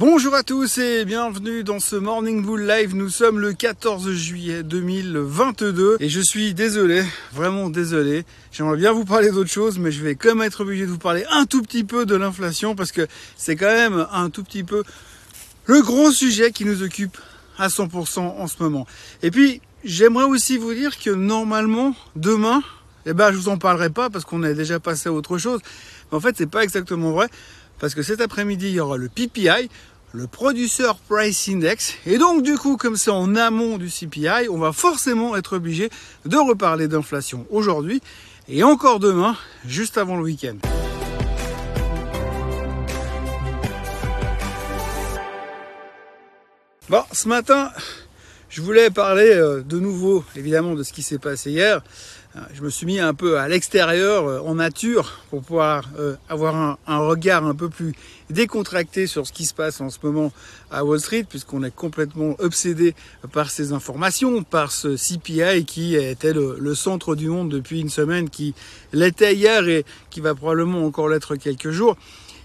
Bonjour à tous et bienvenue dans ce Morning Bull Live. Nous sommes le 14 juillet 2022 et je suis désolé, vraiment désolé. J'aimerais bien vous parler d'autre chose, mais je vais quand même être obligé de vous parler un tout petit peu de l'inflation parce que c'est quand même un tout petit peu le gros sujet qui nous occupe à 100% en ce moment. Et puis, j'aimerais aussi vous dire que normalement, demain, eh ben, je vous en parlerai pas parce qu'on est déjà passé à autre chose. Mais en fait, c'est pas exactement vrai parce que cet après-midi, il y aura le PPI, le Producer Price Index. Et donc, du coup, comme c'est en amont du CPI, on va forcément être obligé de reparler d'inflation aujourd'hui et encore demain, juste avant le week-end. Bon, ce matin, je voulais parler euh, de nouveau, évidemment, de ce qui s'est passé hier. Euh, je me suis mis un peu à l'extérieur, euh, en nature, pour pouvoir euh, avoir un, regard un peu plus décontracté sur ce qui se passe en ce moment à Wall Street, puisqu'on est complètement obsédé par ces informations, par ce CPI qui était le, centre du monde depuis une semaine, qui l'était hier et qui va probablement encore l'être quelques jours.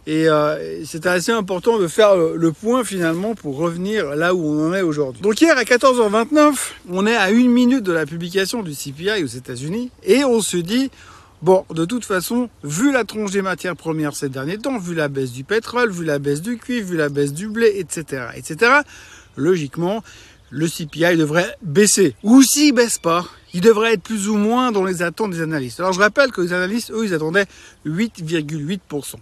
Et euh, c'était assez important de faire le point finalement pour revenir là où on en est aujourd'hui. Donc hier à 14h29, on est à une minute de la publication du CPI aux États-Unis et on se dit Bon, de toute façon, vu la tronche des matières premières ces derniers temps, vu la baisse du pétrole, vu la baisse du cuivre, vu la baisse du blé, etc., etc., logiquement, le CPI devrait baisser. Ou s'il baisse pas, il devrait être plus ou moins dans les attentes des analystes. Alors je rappelle que les analystes, eux, ils attendaient 8,8%.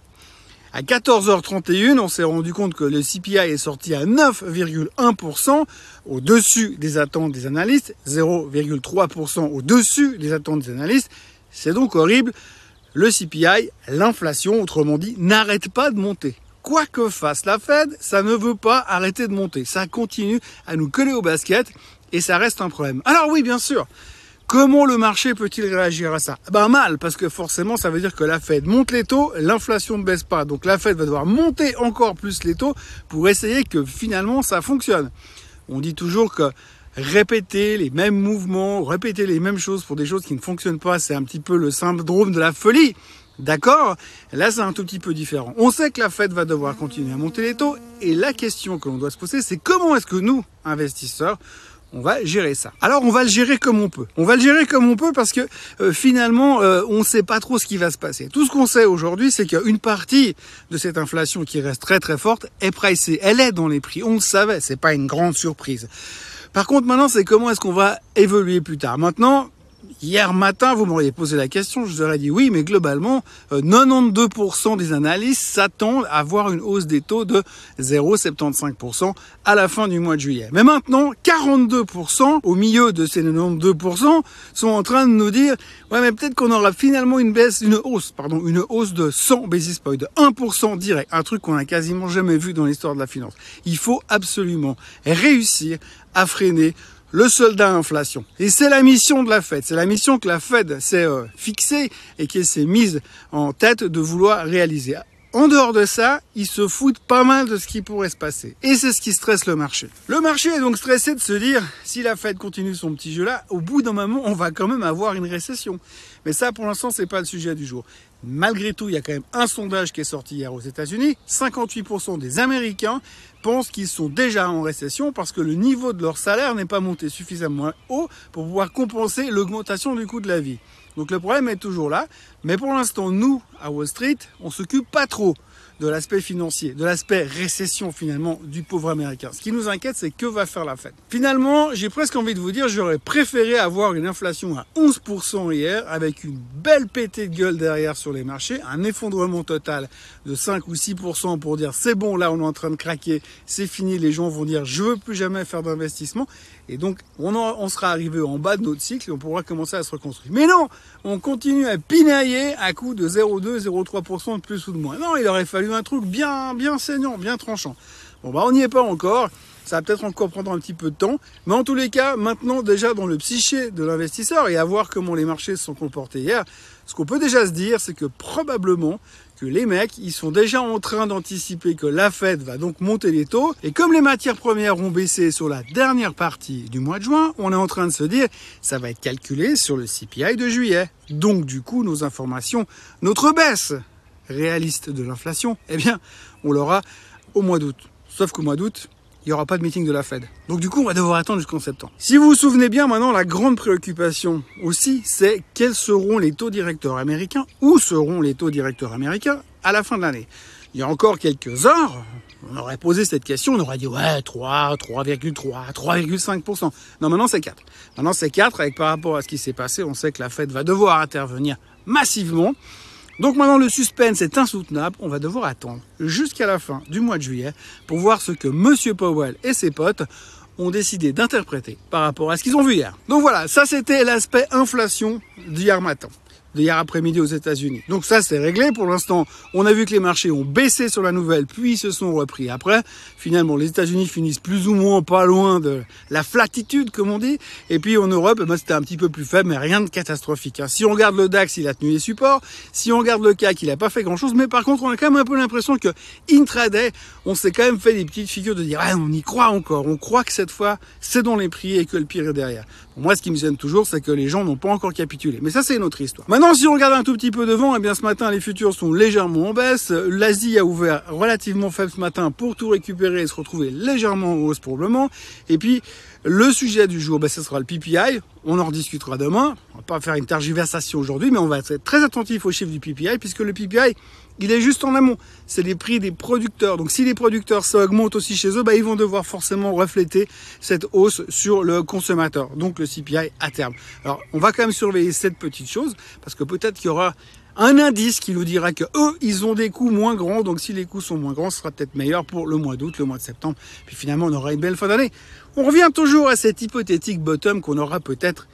À 14h31, on s'est rendu compte que le CPI est sorti à 9,1% au-dessus des attentes des analystes, 0,3% au-dessus des attentes des analystes. C'est donc horrible. Le CPI, l'inflation, autrement dit, n'arrête pas de monter. Quoi que fasse la Fed, ça ne veut pas arrêter de monter. Ça continue à nous coller au basket et ça reste un problème. Alors oui, bien sûr, Comment le marché peut-il réagir à ça? Ben mal, parce que forcément, ça veut dire que la Fed monte les taux, l'inflation ne baisse pas. Donc la Fed va devoir monter encore plus les taux pour essayer que finalement ça fonctionne. On dit toujours que répéter les mêmes mouvements, répéter les mêmes choses pour des choses qui ne fonctionnent pas, c'est un petit peu le syndrome de la folie. D'accord? Là, c'est un tout petit peu différent. On sait que la Fed va devoir continuer à monter les taux. Et la question que l'on doit se poser, c'est comment est-ce que nous, investisseurs, on va gérer ça. Alors on va le gérer comme on peut. On va le gérer comme on peut parce que euh, finalement euh, on ne sait pas trop ce qui va se passer. Tout ce qu'on sait aujourd'hui c'est qu'une partie de cette inflation qui reste très très forte est pricée. Elle est dans les prix. On le savait, c'est pas une grande surprise. Par contre maintenant c'est comment est-ce qu'on va évoluer plus tard. Maintenant Hier matin, vous m'auriez posé la question, je vous aurais dit oui, mais globalement, 92% euh, des analystes s'attendent à voir une hausse des taux de 0,75% à la fin du mois de juillet. Mais maintenant, 42% au milieu de ces 92% sont en train de nous dire ouais, mais peut-être qu'on aura finalement une baisse, une hausse, pardon, une hausse de 100 basis points, de 1% direct, un truc qu'on a quasiment jamais vu dans l'histoire de la finance. Il faut absolument réussir à freiner le soldat inflation. Et c'est la mission de la Fed. C'est la mission que la Fed s'est euh, fixée et qu'elle s'est mise en tête de vouloir réaliser. En dehors de ça, ils se foutent pas mal de ce qui pourrait se passer. Et c'est ce qui stresse le marché. Le marché est donc stressé de se dire, si la Fed continue son petit jeu là, au bout d'un moment, on va quand même avoir une récession. Mais ça, pour l'instant, c'est pas le sujet du jour. Malgré tout, il y a quand même un sondage qui est sorti hier aux États-Unis. 58% des Américains pensent qu'ils sont déjà en récession parce que le niveau de leur salaire n'est pas monté suffisamment haut pour pouvoir compenser l'augmentation du coût de la vie. Donc le problème est toujours là. Mais pour l'instant, nous, à Wall Street, on s'occupe pas trop de l'aspect financier, de l'aspect récession finalement du pauvre américain. Ce qui nous inquiète, c'est que va faire la Fed. Finalement, j'ai presque envie de vous dire, j'aurais préféré avoir une inflation à 11% hier, avec une belle pétée de gueule derrière sur les marchés, un effondrement total de 5 ou 6% pour dire c'est bon, là on est en train de craquer, c'est fini, les gens vont dire je veux plus jamais faire d'investissement. Et donc on, on sera arrivé en bas de notre cycle et on pourra commencer à se reconstruire. Mais non, on continue à pinailler à coup de 0,2, 0,3% de plus ou de moins. Non, il aurait fallu un truc bien, bien saignant, bien tranchant. Bon, bah, on n'y est pas encore. Ça va peut-être encore prendre un petit peu de temps. Mais en tous les cas, maintenant, déjà dans le psyché de l'investisseur et à voir comment les marchés se sont comportés hier, ce qu'on peut déjà se dire, c'est que probablement que les mecs, ils sont déjà en train d'anticiper que la Fed va donc monter les taux. Et comme les matières premières ont baissé sur la dernière partie du mois de juin, on est en train de se dire, ça va être calculé sur le CPI de juillet. Donc, du coup, nos informations, notre baisse réaliste de l'inflation, eh bien, on l'aura au mois d'août. Sauf qu'au mois d'août, il n'y aura pas de meeting de la Fed. Donc du coup, on va devoir attendre jusqu'en septembre. Si vous vous souvenez bien, maintenant, la grande préoccupation aussi, c'est quels seront les taux directeurs américains, où seront les taux directeurs américains à la fin de l'année. Il y a encore quelques heures, on aurait posé cette question, on aurait dit ouais, 3, 3,3, 3,5%. Non, maintenant c'est 4. Maintenant c'est 4, avec par rapport à ce qui s'est passé, on sait que la Fed va devoir intervenir massivement. Donc maintenant le suspense est insoutenable, on va devoir attendre jusqu'à la fin du mois de juillet pour voir ce que Monsieur Powell et ses potes ont décidé d'interpréter par rapport à ce qu'ils ont vu hier. Donc voilà, ça c'était l'aspect inflation d'hier matin d'hier après-midi aux États-Unis. Donc ça, c'est réglé. Pour l'instant, on a vu que les marchés ont baissé sur la nouvelle, puis se sont repris après. Finalement, les États-Unis finissent plus ou moins pas loin de la flatitude, comme on dit. Et puis en Europe, eh ben, c'était un petit peu plus faible, mais rien de catastrophique. Hein. Si on regarde le DAX, il a tenu les supports. Si on regarde le CAC, il n'a pas fait grand-chose. Mais par contre, on a quand même un peu l'impression que intraday, on s'est quand même fait des petites figures de dire, on y croit encore. On croit que cette fois, c'est dans les prix et que le pire est derrière. Moi, ce qui me gêne toujours, c'est que les gens n'ont pas encore capitulé. Mais ça, c'est une autre histoire. Maintenant, si on regarde un tout petit peu devant, eh bien ce matin les futurs sont légèrement en baisse. L'Asie a ouvert relativement faible ce matin pour tout récupérer et se retrouver légèrement en hausse pour le moment. Et puis le sujet du jour, ben, ce sera le PPI. On en rediscutera demain. On va pas faire une tergiversation aujourd'hui, mais on va être très attentif aux chiffres du PPI puisque le PPI il est juste en amont. C'est les prix des producteurs. Donc si les producteurs, ça augmente aussi chez eux, bah, ils vont devoir forcément refléter cette hausse sur le consommateur, donc le CPI à terme. Alors on va quand même surveiller cette petite chose, parce que peut-être qu'il y aura un indice qui nous dira que eux, ils ont des coûts moins grands. Donc si les coûts sont moins grands, ce sera peut-être meilleur pour le mois d'août, le mois de septembre. Puis finalement, on aura une belle fin d'année. On revient toujours à cette hypothétique bottom qu'on aura peut-être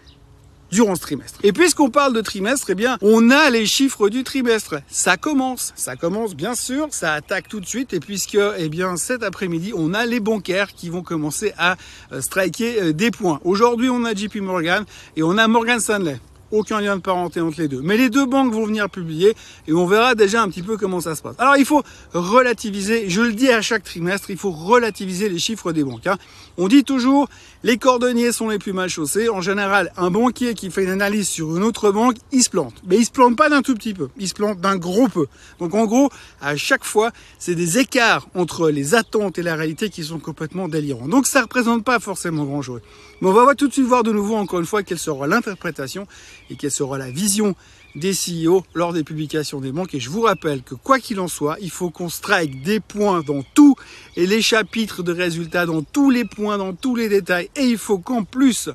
durant ce trimestre. Et puisqu'on parle de trimestre, eh bien, on a les chiffres du trimestre. Ça commence, ça commence bien sûr, ça attaque tout de suite. Et puisque, eh bien, cet après-midi, on a les bancaires qui vont commencer à euh, striker euh, des points. Aujourd'hui, on a JP Morgan et on a Morgan Stanley aucun lien de parenté entre les deux. Mais les deux banques vont venir publier et on verra déjà un petit peu comment ça se passe. Alors il faut relativiser, je le dis à chaque trimestre, il faut relativiser les chiffres des banques. Hein. On dit toujours les cordonniers sont les plus mal chaussés. En général, un banquier qui fait une analyse sur une autre banque, il se plante. Mais il se plante pas d'un tout petit peu, il se plante d'un gros peu. Donc en gros, à chaque fois, c'est des écarts entre les attentes et la réalité qui sont complètement délirants. Donc ça représente pas forcément grand-chose. Mais on va tout de suite voir de nouveau, encore une fois, quelle sera l'interprétation et quelle sera la vision des CEO lors des publications des banques. Et je vous rappelle que quoi qu'il en soit, il faut qu'on strike des points dans tous les chapitres de résultats, dans tous les points, dans tous les détails. Et il faut qu'en plus,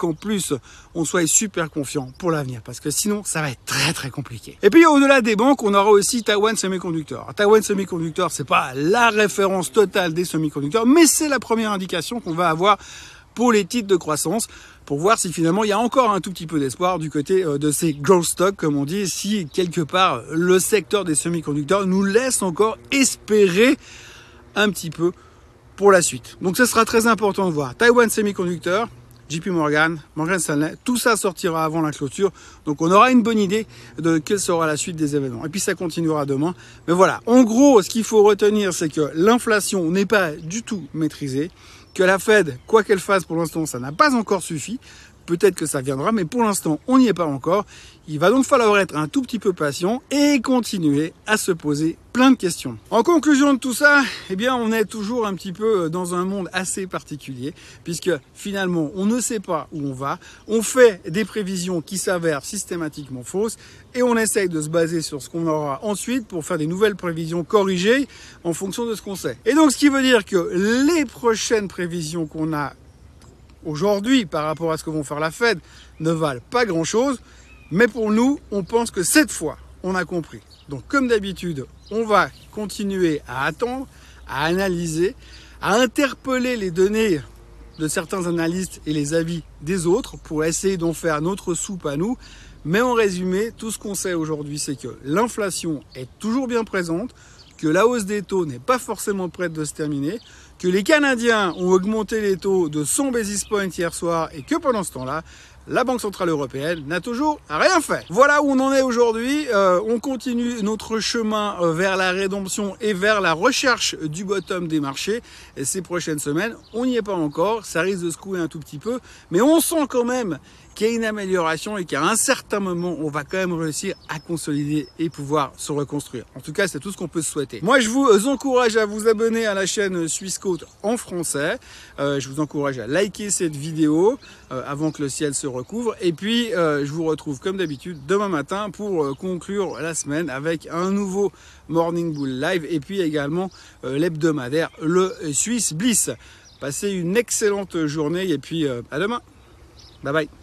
qu'en plus, on soit super confiant pour l'avenir. Parce que sinon, ça va être très très compliqué. Et puis au-delà des banques, on aura aussi Taiwan Semiconductor. Taiwan Semiconductor, c'est pas la référence totale des semi-conducteurs, mais c'est la première indication qu'on va avoir pour les titres de croissance pour voir si finalement il y a encore un tout petit peu d'espoir du côté euh, de ces growth stocks, comme on dit, si quelque part le secteur des semi-conducteurs nous laisse encore espérer un petit peu pour la suite. Donc ce sera très important de voir. Taiwan Semiconductor, JP Morgan, Morgan Stanley, tout ça sortira avant la clôture. Donc on aura une bonne idée de quelle sera la suite des événements. Et puis ça continuera demain. Mais voilà, en gros, ce qu'il faut retenir, c'est que l'inflation n'est pas du tout maîtrisée que la Fed, quoi qu'elle fasse pour l'instant, ça n'a pas encore suffi. Peut-être que ça viendra, mais pour l'instant, on n'y est pas encore. Il va donc falloir être un tout petit peu patient et continuer à se poser plein de questions. En conclusion de tout ça, eh bien, on est toujours un petit peu dans un monde assez particulier, puisque finalement, on ne sait pas où on va. On fait des prévisions qui s'avèrent systématiquement fausses et on essaye de se baser sur ce qu'on aura ensuite pour faire des nouvelles prévisions corrigées en fonction de ce qu'on sait. Et donc, ce qui veut dire que les prochaines prévisions qu'on a aujourd'hui par rapport à ce que vont faire la Fed ne valent pas grand-chose. Mais pour nous, on pense que cette fois, on a compris. Donc comme d'habitude, on va continuer à attendre, à analyser, à interpeller les données de certains analystes et les avis des autres pour essayer d'en faire notre soupe à nous. Mais en résumé, tout ce qu'on sait aujourd'hui, c'est que l'inflation est toujours bien présente, que la hausse des taux n'est pas forcément prête de se terminer, que les Canadiens ont augmenté les taux de 100 basis points hier soir et que pendant ce temps-là, la Banque Centrale Européenne n'a toujours rien fait. Voilà où on en est aujourd'hui. Euh, on continue notre chemin euh, vers la rédemption et vers la recherche du bottom des marchés. Et ces prochaines semaines, on n'y est pas encore. Ça risque de secouer un tout petit peu. Mais on sent quand même qu'il y a une amélioration et qu'à un certain moment, on va quand même réussir à consolider et pouvoir se reconstruire. En tout cas, c'est tout ce qu'on peut souhaiter. Moi, je vous encourage à vous abonner à la chaîne Suisse Côte en français. Euh, je vous encourage à liker cette vidéo euh, avant que le ciel se recouvre. Et puis, euh, je vous retrouve comme d'habitude demain matin pour conclure la semaine avec un nouveau Morning Bull Live et puis également l'hebdomadaire, le Suisse Bliss. Passez une excellente journée et puis à demain. Bye bye.